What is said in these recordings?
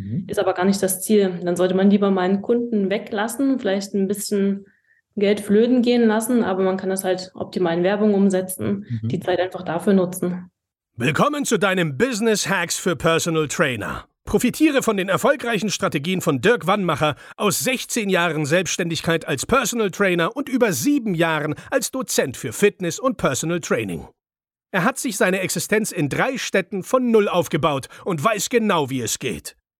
mhm. ist aber gar nicht das Ziel. Dann sollte man lieber mal einen Kunden weglassen, vielleicht ein bisschen Geld flöten gehen lassen, aber man kann das halt optimal in Werbung umsetzen, mhm. die Zeit einfach dafür nutzen. Willkommen zu deinem Business Hacks für Personal Trainer. Profitiere von den erfolgreichen Strategien von Dirk Wannmacher aus 16 Jahren Selbstständigkeit als Personal Trainer und über sieben Jahren als Dozent für Fitness und Personal Training. Er hat sich seine Existenz in drei Städten von Null aufgebaut und weiß genau, wie es geht.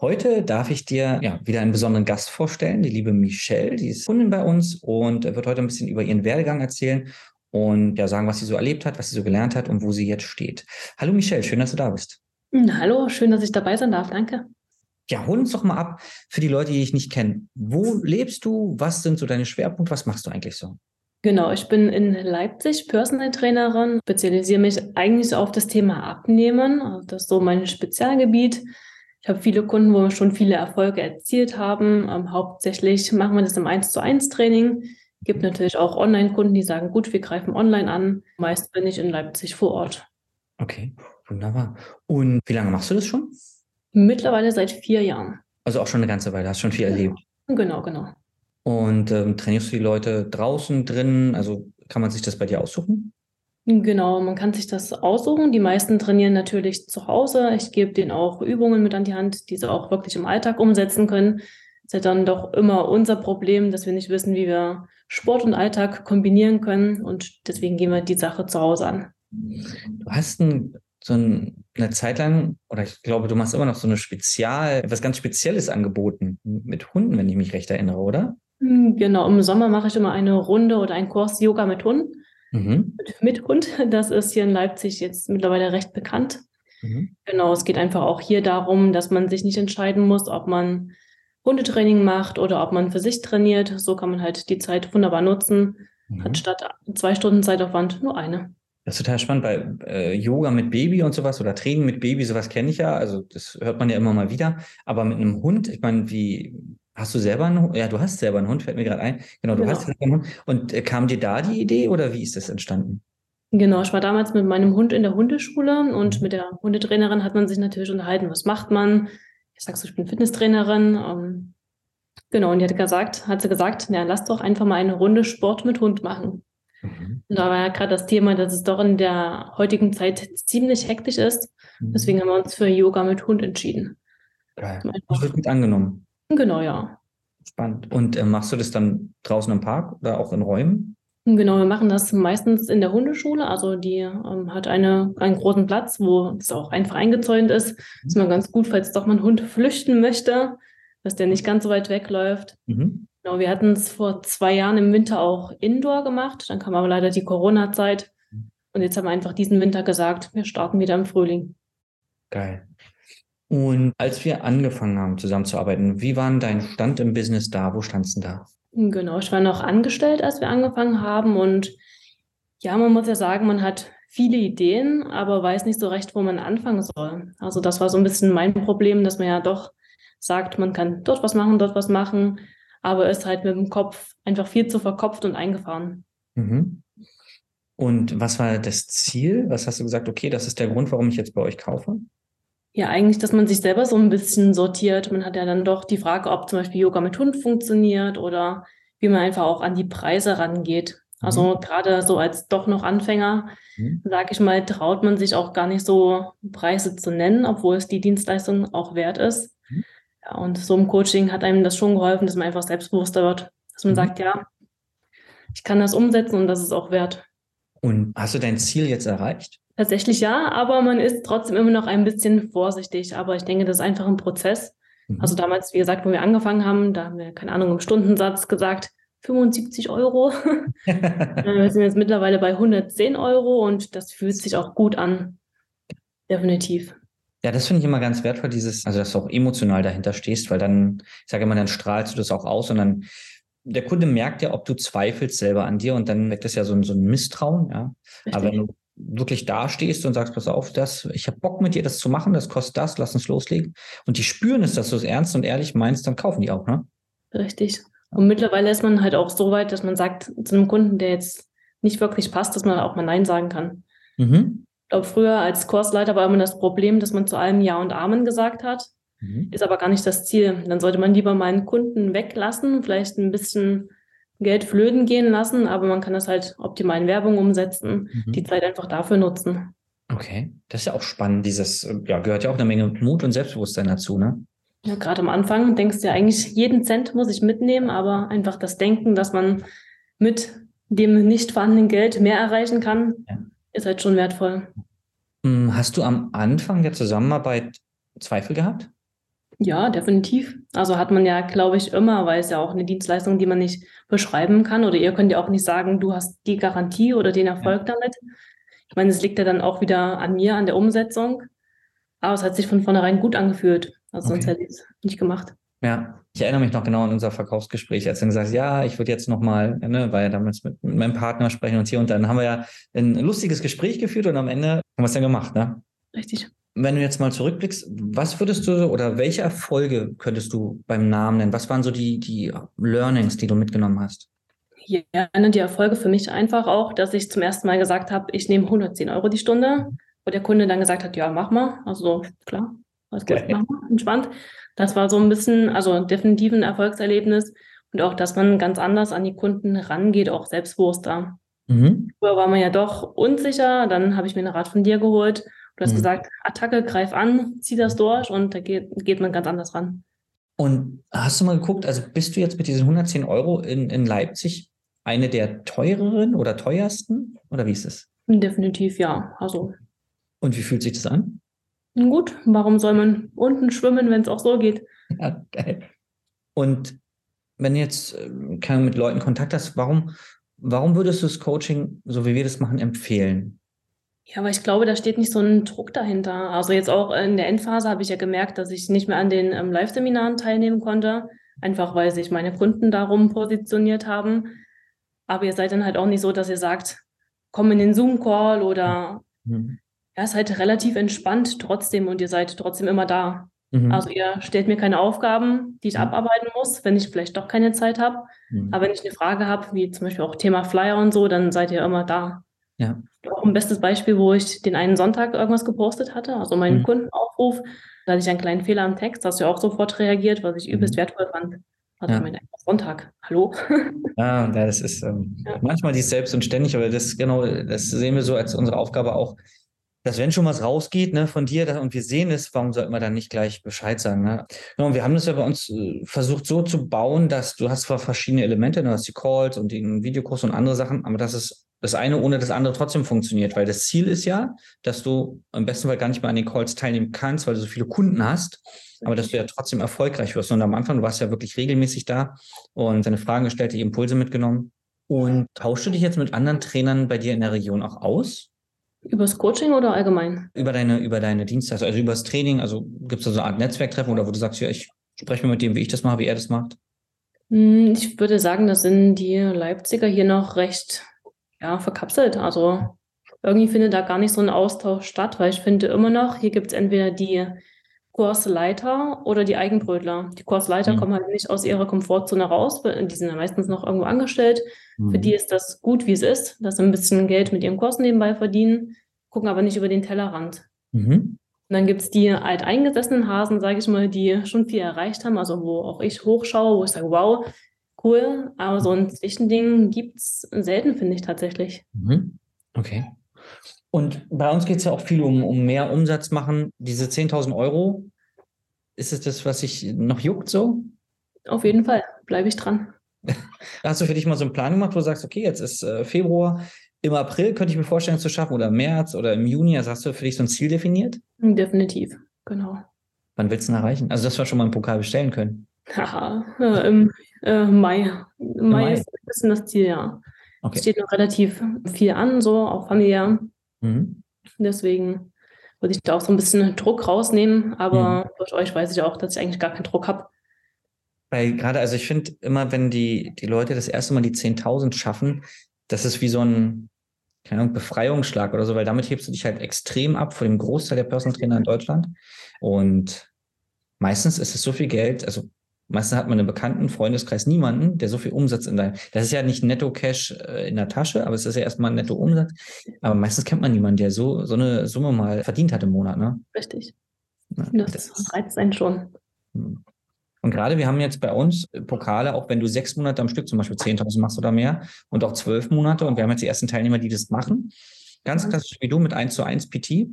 Heute darf ich dir ja, wieder einen besonderen Gast vorstellen, die liebe Michelle, die ist Kundin bei uns und wird heute ein bisschen über ihren Werdegang erzählen und ja sagen, was sie so erlebt hat, was sie so gelernt hat und wo sie jetzt steht. Hallo Michelle, schön, dass du da bist. Hm, hallo, schön, dass ich dabei sein darf. Danke. Ja, hol uns doch mal ab für die Leute, die dich nicht kennen. Wo lebst du? Was sind so deine Schwerpunkte? Was machst du eigentlich so? Genau, ich bin in Leipzig Personal Trainerin, spezialisiere mich eigentlich auf das Thema Abnehmen. Das ist so mein Spezialgebiet. Ich habe viele Kunden, wo wir schon viele Erfolge erzielt haben. Ähm, hauptsächlich machen wir das im 1 zu 1 Training. Gibt natürlich auch Online-Kunden, die sagen, gut, wir greifen online an. Meist bin ich in Leipzig vor Ort. Okay. Wunderbar. Und wie lange machst du das schon? Mittlerweile seit vier Jahren. Also auch schon eine ganze Weile, hast schon viel erlebt. Genau, genau. Und ähm, trainierst du die Leute draußen, drinnen? Also kann man sich das bei dir aussuchen? Genau, man kann sich das aussuchen. Die meisten trainieren natürlich zu Hause. Ich gebe denen auch Übungen mit an die Hand, die sie auch wirklich im Alltag umsetzen können. Das ist ja dann doch immer unser Problem, dass wir nicht wissen, wie wir Sport und Alltag kombinieren können. Und deswegen gehen wir die Sache zu Hause an. Du hast ein so eine Zeit lang, oder ich glaube, du machst immer noch so eine Spezial, etwas ganz Spezielles angeboten mit Hunden, wenn ich mich recht erinnere, oder? Hm, genau, im Sommer mache ich immer eine Runde oder einen Kurs Yoga mit Hund. Mhm. Mit, Hund, das ist hier in Leipzig jetzt mittlerweile recht bekannt. Mhm. Genau, es geht einfach auch hier darum, dass man sich nicht entscheiden muss, ob man Hundetraining macht oder ob man für sich trainiert. So kann man halt die Zeit wunderbar nutzen, mhm. hat statt zwei Stunden Zeitaufwand nur eine. Das ist total spannend, bei äh, Yoga mit Baby und sowas oder Training mit Baby, sowas kenne ich ja. Also das hört man ja immer mal wieder. Aber mit einem Hund, ich meine, wie hast du selber einen Hund? Ja, du hast selber einen Hund, fällt mir gerade ein. Genau, du genau. hast selber einen Hund. Und äh, kam dir da die Idee oder wie ist das entstanden? Genau, ich war damals mit meinem Hund in der Hundeschule und mhm. mit der Hundetrainerin hat man sich natürlich unterhalten, was macht man? Ich sag so, ich bin Fitnesstrainerin. Ähm, genau, und die hat gesagt, hat sie gesagt, na, lass doch einfach mal eine Runde Sport mit Hund machen. Mhm. Und da war ja gerade das Thema, dass es doch in der heutigen Zeit ziemlich hektisch ist. Mhm. Deswegen haben wir uns für Yoga mit Hund entschieden. Geil. Das wird gut angenommen. Genau, ja. Spannend. Und äh, machst du das dann draußen im Park oder auch in Räumen? Genau, wir machen das meistens in der Hundeschule. Also die ähm, hat eine, einen großen Platz, wo es auch einfach eingezäunt ist. Mhm. Ist immer ganz gut, falls doch mal ein Hund flüchten möchte, dass der nicht ganz so weit wegläuft. Mhm. Genau, wir hatten es vor zwei Jahren im Winter auch Indoor gemacht. Dann kam aber leider die Corona-Zeit. Und jetzt haben wir einfach diesen Winter gesagt, wir starten wieder im Frühling. Geil. Und als wir angefangen haben zusammenzuarbeiten, wie war dein Stand im Business da? Wo standst du da? Genau, ich war noch angestellt, als wir angefangen haben. Und ja, man muss ja sagen, man hat viele Ideen, aber weiß nicht so recht, wo man anfangen soll. Also das war so ein bisschen mein Problem, dass man ja doch sagt, man kann dort was machen, dort was machen aber ist halt mit dem Kopf einfach viel zu verkopft und eingefahren. Mhm. Und was war das Ziel? Was hast du gesagt, okay, das ist der Grund, warum ich jetzt bei euch kaufe? Ja, eigentlich, dass man sich selber so ein bisschen sortiert. Man hat ja dann doch die Frage, ob zum Beispiel Yoga mit Hund funktioniert oder wie man einfach auch an die Preise rangeht. Also mhm. gerade so als doch noch Anfänger, mhm. sage ich mal, traut man sich auch gar nicht so Preise zu nennen, obwohl es die Dienstleistung auch wert ist. Mhm. Ja, und so im Coaching hat einem das schon geholfen, dass man einfach selbstbewusster wird. Dass man mhm. sagt, ja, ich kann das umsetzen und das ist auch wert. Und hast du dein Ziel jetzt erreicht? Tatsächlich ja, aber man ist trotzdem immer noch ein bisschen vorsichtig. Aber ich denke, das ist einfach ein Prozess. Mhm. Also damals, wie gesagt, wo wir angefangen haben, da haben wir, keine Ahnung, im Stundensatz gesagt, 75 Euro. wir sind jetzt mittlerweile bei 110 Euro und das fühlt sich auch gut an. Definitiv. Ja, das finde ich immer ganz wertvoll, dieses, also dass du auch emotional dahinter stehst, weil dann, ich sage immer, dann strahlst du das auch aus und dann der Kunde merkt ja, ob du zweifelst selber an dir und dann weckt das ja so ein, so ein Misstrauen, ja. Richtig. Aber wenn du wirklich dastehst und sagst, pass auf, das, ich habe Bock mit dir das zu machen, das kostet das, lass uns loslegen. Und die spüren es, dass du es ernst und ehrlich meinst, dann kaufen die auch, ne? Richtig. Und mittlerweile ist man halt auch so weit, dass man sagt zu einem Kunden, der jetzt nicht wirklich passt, dass man auch mal Nein sagen kann. Mhm. Ich glaube, früher als Kursleiter war immer das Problem, dass man zu allem Ja und Amen gesagt hat. Mhm. Ist aber gar nicht das Ziel. Dann sollte man lieber mal einen Kunden weglassen, vielleicht ein bisschen Geld flöten gehen lassen, aber man kann das halt optimal in Werbung umsetzen, mhm. die Zeit einfach dafür nutzen. Okay, das ist ja auch spannend. Dieses, ja, gehört ja auch eine Menge Mut und Selbstbewusstsein dazu, ne? Ja, gerade am Anfang denkst du ja eigentlich, jeden Cent muss ich mitnehmen, aber einfach das Denken, dass man mit dem nicht vorhandenen Geld mehr erreichen kann, ja. ist halt schon wertvoll. Hm, hast du am Anfang der Zusammenarbeit Zweifel gehabt? Ja, definitiv. Also hat man ja, glaube ich, immer, weil es ja auch eine Dienstleistung, die man nicht beschreiben kann. Oder ihr könnt ja auch nicht sagen, du hast die Garantie oder den Erfolg ja. damit. Ich meine, es liegt ja dann auch wieder an mir, an der Umsetzung. Aber es hat sich von vornherein gut angefühlt. Also okay. sonst hätte ich es nicht gemacht. Ja, ich erinnere mich noch genau an unser Verkaufsgespräch, als du gesagt hast, ja, ich würde jetzt nochmal, ne, weil ja damals mit, mit meinem Partner sprechen und hier und dann haben wir ja ein lustiges Gespräch geführt und am Ende haben wir es dann gemacht, ne? Richtig wenn du jetzt mal zurückblickst, was würdest du oder welche Erfolge könntest du beim Namen nennen? Was waren so die, die Learnings, die du mitgenommen hast? Ja, die Erfolge für mich einfach auch, dass ich zum ersten Mal gesagt habe, ich nehme 110 Euro die Stunde, wo der Kunde dann gesagt hat, ja, mach mal. Also klar, alles gut, mach mal, entspannt. Das war so ein bisschen, also definitiv ein Erfolgserlebnis und auch, dass man ganz anders an die Kunden rangeht, auch selbstbewusster. Mhm. Früher war man ja doch unsicher, dann habe ich mir einen Rat von dir geholt Du hast mhm. gesagt, Attacke, greif an, zieh das durch und da geht, geht man ganz anders ran. Und hast du mal geguckt, also bist du jetzt mit diesen 110 Euro in, in Leipzig eine der teureren oder teuersten? Oder wie ist es? Definitiv ja. Also. Und wie fühlt sich das an? Gut, warum soll man unten schwimmen, wenn es auch so geht? Ja, geil. Und wenn du jetzt äh, mit Leuten Kontakt hast, warum, warum würdest du das Coaching, so wie wir das machen, empfehlen? Ja, aber ich glaube, da steht nicht so ein Druck dahinter. Also jetzt auch in der Endphase habe ich ja gemerkt, dass ich nicht mehr an den ähm, Live-Seminaren teilnehmen konnte, einfach weil sich meine Kunden darum positioniert haben. Aber ihr seid dann halt auch nicht so, dass ihr sagt, komm in den Zoom-Call oder mhm. ja, seid relativ entspannt trotzdem und ihr seid trotzdem immer da. Mhm. Also ihr stellt mir keine Aufgaben, die ich mhm. abarbeiten muss, wenn ich vielleicht doch keine Zeit habe. Mhm. Aber wenn ich eine Frage habe, wie zum Beispiel auch Thema Flyer und so, dann seid ihr immer da. Ja. Auch ein bestes Beispiel, wo ich den einen Sonntag irgendwas gepostet hatte, also meinen mhm. Kundenaufruf, da hatte ich einen kleinen Fehler am Text, hast du auch sofort reagiert, was ich mhm. übelst wertvoll fand. Also ja. ich meine, Sonntag, hallo? Ja, das ist ähm, ja. manchmal die selbst und ständig, aber das genau, das sehen wir so als unsere Aufgabe auch, dass wenn schon was rausgeht ne, von dir und wir sehen es, warum sollten wir dann nicht gleich Bescheid sagen? Ne? Ja, und wir haben das ja bei uns äh, versucht so zu bauen, dass du hast zwar verschiedene Elemente, du hast die Calls und den Videokurs und andere Sachen, aber dass es das eine ohne das andere trotzdem funktioniert, weil das Ziel ist ja, dass du im besten Fall gar nicht mehr an den Calls teilnehmen kannst, weil du so viele Kunden hast, aber dass du ja trotzdem erfolgreich wirst. Und am Anfang, du warst ja wirklich regelmäßig da und deine Fragen gestellt, die Impulse mitgenommen. Und tauschst du dich jetzt mit anderen Trainern bei dir in der Region auch aus? Übers Coaching oder allgemein? Über deine, über deine Dienstleistung, also übers Training. Also gibt es da so eine Art Netzwerktreffen oder wo du sagst, ja, ich spreche mir mit dem, wie ich das mache, wie er das macht? Hm, ich würde sagen, das sind die Leipziger hier noch recht ja, verkapselt. Also irgendwie findet da gar nicht so ein Austausch statt, weil ich finde immer noch, hier gibt es entweder die Kursleiter oder die Eigenbrötler. Die Kursleiter mhm. kommen halt nicht aus ihrer Komfortzone raus, die sind ja meistens noch irgendwo angestellt. Mhm. Für die ist das gut, wie es ist, dass sie ein bisschen Geld mit ihrem Kurs nebenbei verdienen, gucken aber nicht über den Tellerrand. Mhm. Und dann gibt es die alteingesessenen Hasen, sage ich mal, die schon viel erreicht haben, also wo auch ich hochschaue, wo ich sage, wow, cool, aber so ein Zwischending gibt es selten, finde ich tatsächlich. Mhm. Okay. Und bei uns geht es ja auch viel um, um mehr Umsatz machen. Diese 10.000 Euro, ist es das, was sich noch juckt so? Auf jeden Fall, bleibe ich dran. Hast du für dich mal so einen Plan gemacht, wo du sagst, okay, jetzt ist äh, Februar, im April könnte ich mir vorstellen, es zu schaffen oder März oder im Juni, also hast du für dich so ein Ziel definiert? Definitiv, genau. Wann willst du ihn erreichen? Also, dass wir schon mal einen Pokal bestellen können. Haha, äh, im äh, Mai. Im Mai, Mai ist ein bisschen das Ziel, ja. Okay. Es steht noch relativ viel an, so auch familiär. Mhm. Deswegen würde ich da auch so ein bisschen Druck rausnehmen. Aber Mhm. durch euch weiß ich auch, dass ich eigentlich gar keinen Druck habe. Weil gerade, also ich finde immer, wenn die, die Leute das erste Mal die 10.000 schaffen, das ist wie so ein, keine Ahnung, Befreiungsschlag oder so, weil damit hebst du dich halt extrem ab von dem Großteil der Personal Trainer in Deutschland. Und meistens ist es so viel Geld, also meistens hat man einen bekannten Freundeskreis niemanden, der so viel Umsatz in deinem, das ist ja nicht Netto-Cash äh, in der Tasche, aber es ist ja erstmal ein Netto-Umsatz. Aber meistens kennt man niemanden, der so, so eine Summe mal verdient hat im Monat, ne? Richtig. Ja, Das, das reizt einen schon. hm. Und gerade wir haben jetzt bei uns Pokale, auch wenn du sechs Monate am Stück zum Beispiel 10.000 machst oder mehr und auch zwölf Monate und wir haben jetzt die ersten Teilnehmer, die das machen. Ganz Mhm. klassisch wie du mit 1 zu 1 PT.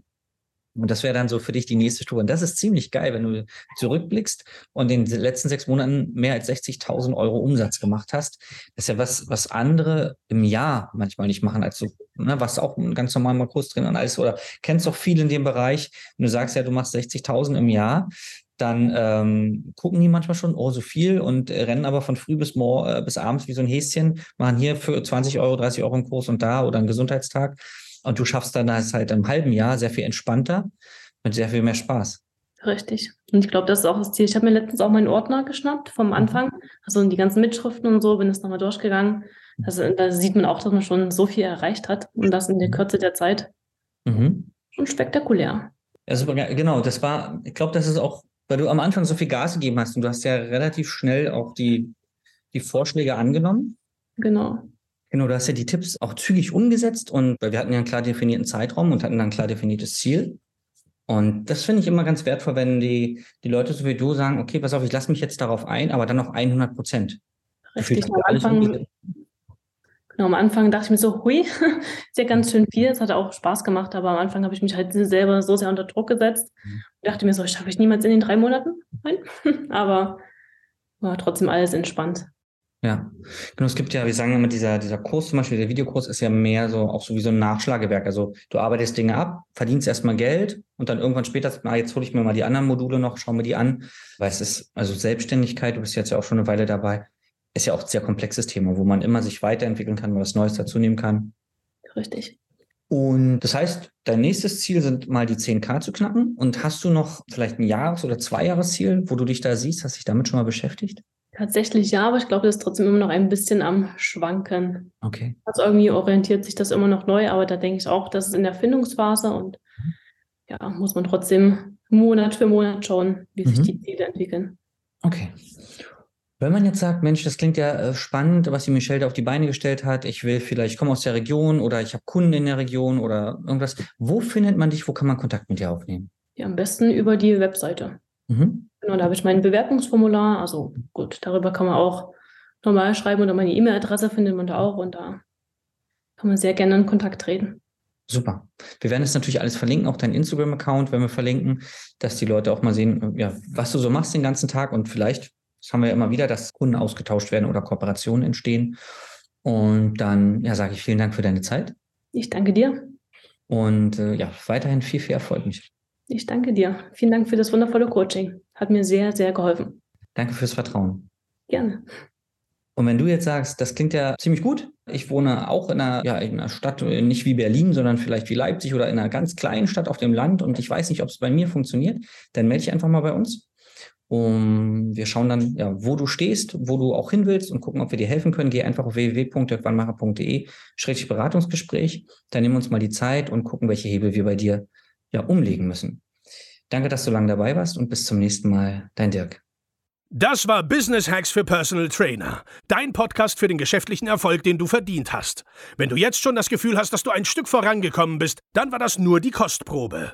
Und das wäre dann so für dich die nächste Stufe. Und das ist ziemlich geil, wenn du zurückblickst und in den letzten sechs Monaten mehr als 60.000 Euro Umsatz gemacht hast. Das ist ja was, was andere im Jahr manchmal nicht machen, als du, ne, was auch ganz normal mal Kurs drin und alles oder kennst auch viel in dem Bereich. Und du sagst ja, du machst 60.000 im Jahr dann ähm, gucken die manchmal schon, oh, so viel und rennen aber von früh bis mor äh, bis abends wie so ein Häschen, machen hier für 20 Euro, 30 Euro einen Kurs und da oder einen Gesundheitstag. Und du schaffst dann das halt im halben Jahr sehr viel entspannter mit sehr viel mehr Spaß. Richtig. Und ich glaube, das ist auch das Ziel. Ich habe mir letztens auch meinen Ordner geschnappt vom Anfang. Also die ganzen Mitschriften und so, bin das nochmal durchgegangen. Also, da sieht man auch, dass man schon so viel erreicht hat und das in der Kürze der Zeit. Mhm. Schon spektakulär. Ja, super, geil. genau, das war, ich glaube, das ist auch, weil du am Anfang so viel Gas gegeben hast und du hast ja relativ schnell auch die, die Vorschläge angenommen. Genau. Genau, du hast ja die Tipps auch zügig umgesetzt und weil wir hatten ja einen klar definierten Zeitraum und hatten dann ein klar definiertes Ziel. Und das finde ich immer ganz wertvoll, wenn die, die Leute so wie du sagen, okay, pass auf, ich lasse mich jetzt darauf ein, aber dann noch 100 Prozent. Richtig. Am Anfang, genau, am Anfang dachte ich mir so, hui, ist ja ganz schön viel. Es hat auch Spaß gemacht, aber am Anfang habe ich mich halt selber so sehr unter Druck gesetzt Mhm. und dachte mir so, schaffe ich niemals in den drei Monaten. Nein. aber war trotzdem alles entspannt. Ja, genau. Es gibt ja, wir sagen immer, dieser, dieser Kurs zum Beispiel, der Videokurs ist ja mehr so auch so wie so ein Nachschlagewerk. Also du arbeitest Dinge ab, verdienst erstmal Geld und dann irgendwann später, na, jetzt hole ich mir mal die anderen Module noch, schau mir die an. Weil es ist, also Selbstständigkeit, du bist jetzt ja auch schon eine Weile dabei, ist ja auch ein sehr komplexes Thema, wo man immer sich weiterentwickeln kann, was Neues dazu nehmen kann. Richtig. Und das heißt, dein nächstes Ziel sind mal die 10K zu knacken. Und hast du noch vielleicht ein Jahres- oder Zweijahresziel, wo du dich da siehst? Hast dich damit schon mal beschäftigt? Tatsächlich ja, aber ich glaube, das ist trotzdem immer noch ein bisschen am Schwanken. Okay. Also irgendwie orientiert sich das immer noch neu, aber da denke ich auch, das ist in der Findungsphase und ja, muss man trotzdem Monat für Monat schauen, wie sich Mhm. die Ziele entwickeln. Okay. Wenn man jetzt sagt, Mensch, das klingt ja äh, spannend, was die Michelle da auf die Beine gestellt hat. Ich will vielleicht, ich komme aus der Region oder ich habe Kunden in der Region oder irgendwas. Wo findet man dich? Wo kann man Kontakt mit dir aufnehmen? Ja, am besten über die Webseite. Mhm. Genau, da habe ich mein Bewerbungsformular. Also gut, darüber kann man auch normal schreiben oder meine E-Mail-Adresse findet man da auch und da kann man sehr gerne in Kontakt treten. Super. Wir werden es natürlich alles verlinken, auch deinen Instagram-Account werden wir verlinken, dass die Leute auch mal sehen, ja, was du so machst den ganzen Tag und vielleicht, das haben wir ja immer wieder, dass Kunden ausgetauscht werden oder Kooperationen entstehen. Und dann, ja, sage ich vielen Dank für deine Zeit Ich danke dir. und äh, ja, weiterhin viel, viel Erfolg, Michelle. Ich danke dir. Vielen Dank für das wundervolle Coaching. Hat mir sehr, sehr geholfen. Danke fürs Vertrauen. Gerne. Und wenn du jetzt sagst, das klingt ja ziemlich gut, ich wohne auch in einer, ja, in einer Stadt, äh, nicht wie Berlin, sondern vielleicht wie Leipzig oder in einer ganz kleinen Stadt auf dem Land und ich weiß nicht, ob es bei mir funktioniert, dann melde dich einfach mal bei uns. Und wir schauen dann, ja, wo du stehst, wo du auch hin willst und gucken, ob wir dir helfen können. Geh einfach auf www.dirkwannmacher.de, schrägstrich Beratungsgespräch. Dann nehmen wir uns mal die Zeit und gucken, welche Hebel wir bei dir ja umlegen müssen. Danke, dass du lange dabei warst und bis zum nächsten Mal. Dein Dirk. Das war Business Hacks für Personal Trainer. Dein Podcast für den geschäftlichen Erfolg, den du verdient hast. Wenn du jetzt schon das Gefühl hast, dass du ein Stück vorangekommen bist, dann war das nur die Kostprobe.